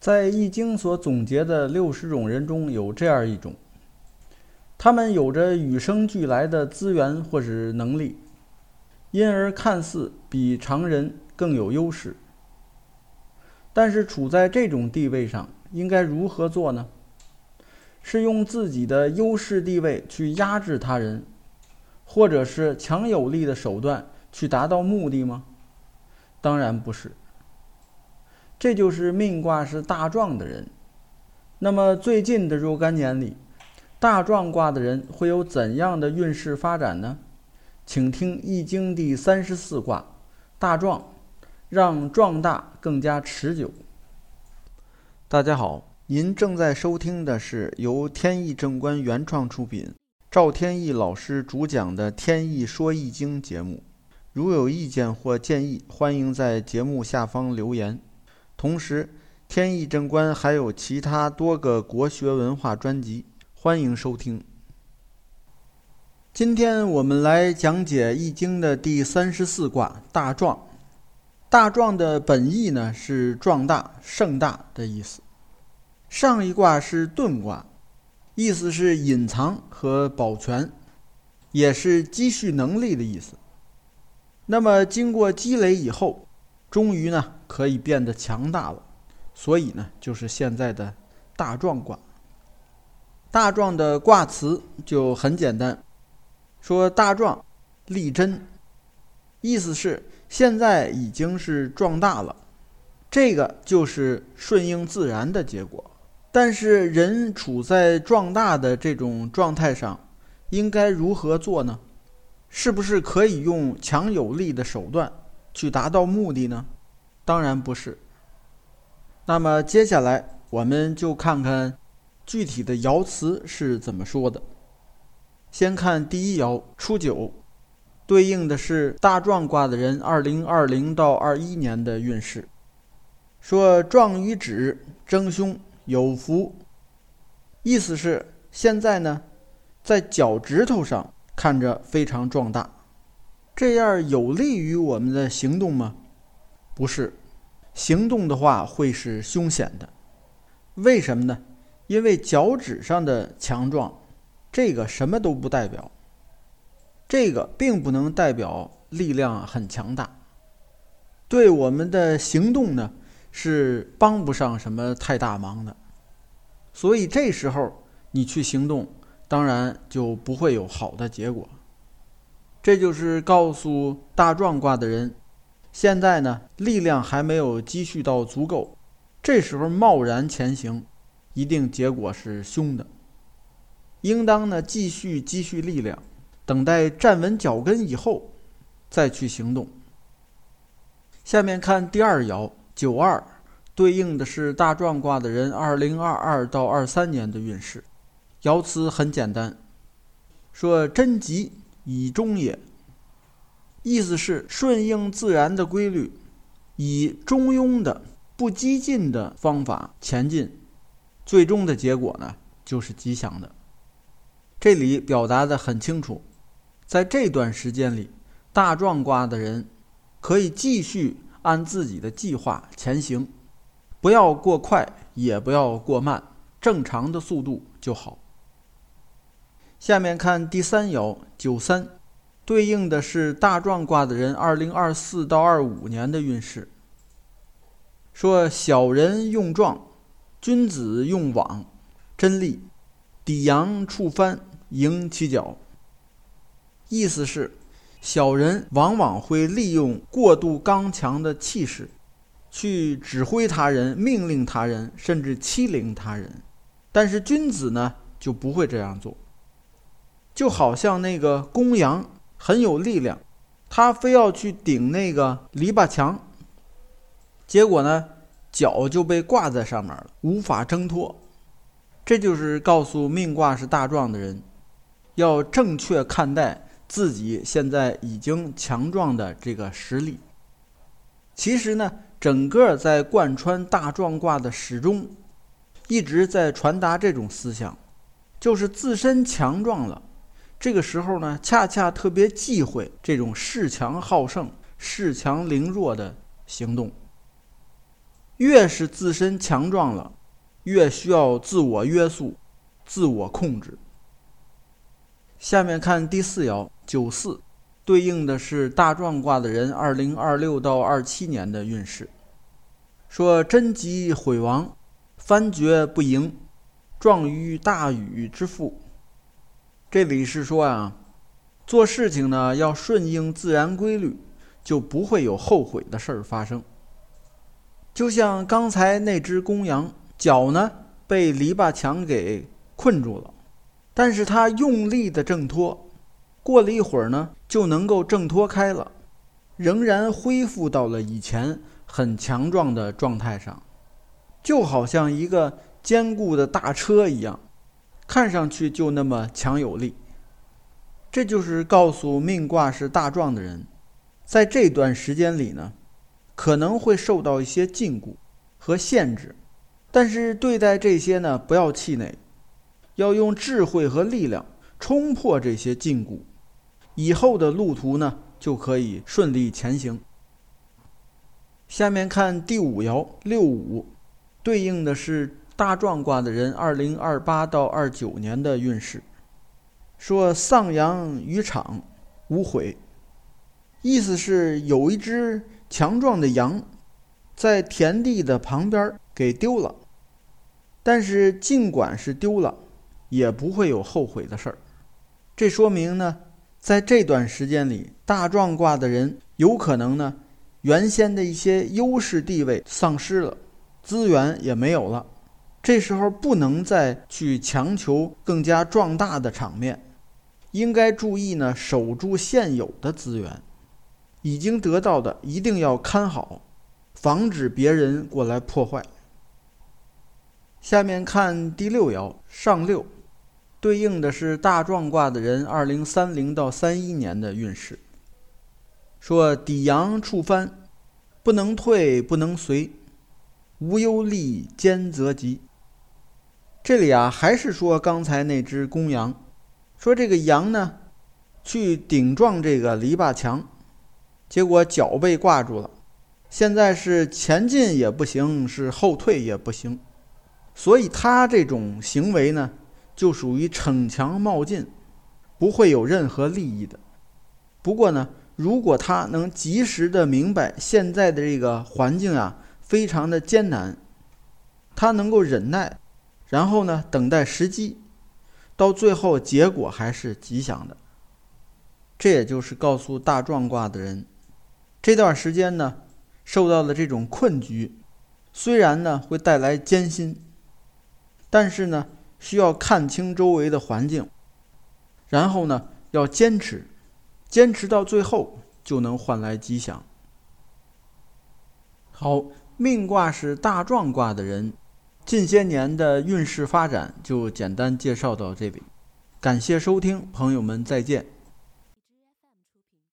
在《易经》所总结的六十种人中有这样一种，他们有着与生俱来的资源或是能力，因而看似比常人更有优势。但是处在这种地位上，应该如何做呢？是用自己的优势地位去压制他人，或者是强有力的手段去达到目的吗？当然不是。这就是命卦是大壮的人。那么最近的若干年里，大壮卦的人会有怎样的运势发展呢？请听《易经》第三十四卦大壮，让壮大更加持久。大家好，您正在收听的是由天意正观原创出品，赵天意老师主讲的《天意说易经》节目。如有意见或建议，欢迎在节目下方留言。同时，天意正观还有其他多个国学文化专辑，欢迎收听。今天我们来讲解《易经》的第三十四卦大壮。大壮的本意呢是壮大、盛大的意思。上一卦是遁卦，意思是隐藏和保全，也是积蓄能力的意思。那么经过积累以后，终于呢。可以变得强大了，所以呢，就是现在的大壮卦。大壮的卦辞就很简单，说大壮，力真，意思是现在已经是壮大了，这个就是顺应自然的结果。但是人处在壮大的这种状态上，应该如何做呢？是不是可以用强有力的手段去达到目的呢？当然不是。那么接下来我们就看看具体的爻辞是怎么说的。先看第一爻初九，对应的是大壮卦的人二零二零到二一年的运势。说壮于指，争凶有福，意思是现在呢，在脚趾头上看着非常壮大，这样有利于我们的行动吗？不是。行动的话会是凶险的，为什么呢？因为脚趾上的强壮，这个什么都不代表，这个并不能代表力量很强大，对我们的行动呢是帮不上什么太大忙的，所以这时候你去行动，当然就不会有好的结果。这就是告诉大壮卦的人。现在呢，力量还没有积蓄到足够，这时候贸然前行，一定结果是凶的。应当呢继续积蓄力量，等待站稳脚跟以后，再去行动。下面看第二爻九二，对应的是大壮卦的人二零二二到二三年的运势。爻辞很简单，说贞吉以终也。意思是顺应自然的规律，以中庸的、不激进的方法前进，最终的结果呢就是吉祥的。这里表达的很清楚，在这段时间里，大壮卦的人可以继续按自己的计划前行，不要过快，也不要过慢，正常的速度就好。下面看第三爻九三。对应的是大壮卦的人，二零二四到二五年的运势。说小人用壮，君子用往，真利，抵阳触翻，迎其角。意思是，小人往往会利用过度刚强的气势，去指挥他人、命令他人，甚至欺凌他人。但是君子呢，就不会这样做。就好像那个公羊。很有力量，他非要去顶那个篱笆墙，结果呢，脚就被挂在上面了，无法挣脱。这就是告诉命卦是大壮的人，要正确看待自己现在已经强壮的这个实力。其实呢，整个在贯穿大壮卦的始终，一直在传达这种思想，就是自身强壮了。这个时候呢，恰恰特别忌讳这种恃强好胜、恃强凌弱的行动。越是自身强壮了，越需要自我约束、自我控制。下面看第四爻九四，对应的是大壮卦的人二零二六到二七年的运势。说贞吉毁亡，翻厥不盈，壮于大禹之父。这里是说啊，做事情呢要顺应自然规律，就不会有后悔的事儿发生。就像刚才那只公羊，脚呢被篱笆墙给困住了，但是它用力的挣脱，过了一会儿呢就能够挣脱开了，仍然恢复到了以前。很强壮的状态上，就好像一个坚固的大车一样，看上去就那么强有力。这就是告诉命卦是大壮的人，在这段时间里呢，可能会受到一些禁锢和限制，但是对待这些呢，不要气馁，要用智慧和力量冲破这些禁锢，以后的路途呢，就可以顺利前行。下面看第五爻六五，对应的是大壮卦的人二零二八到二九年的运势。说丧羊于场，无悔，意思是有一只强壮的羊，在田地的旁边给丢了，但是尽管是丢了，也不会有后悔的事儿。这说明呢，在这段时间里，大壮卦的人有可能呢。原先的一些优势地位丧失了，资源也没有了，这时候不能再去强求更加壮大的场面，应该注意呢，守住现有的资源，已经得到的一定要看好，防止别人过来破坏。下面看第六爻上六，对应的是大壮卦的人二零三零到三一年的运势。说抵阳触翻，不能退，不能随，无忧利，兼则吉。这里啊，还是说刚才那只公羊，说这个羊呢，去顶撞这个篱笆墙，结果脚被挂住了，现在是前进也不行，是后退也不行，所以他这种行为呢，就属于逞强冒进，不会有任何利益的。不过呢。如果他能及时的明白现在的这个环境啊，非常的艰难，他能够忍耐，然后呢，等待时机，到最后结果还是吉祥的。这也就是告诉大壮卦的人，这段时间呢，受到的这种困局，虽然呢会带来艰辛，但是呢，需要看清周围的环境，然后呢，要坚持。坚持到最后，就能换来吉祥。好，命卦是大壮卦的人，近些年的运势发展就简单介绍到这里。感谢收听，朋友们再见。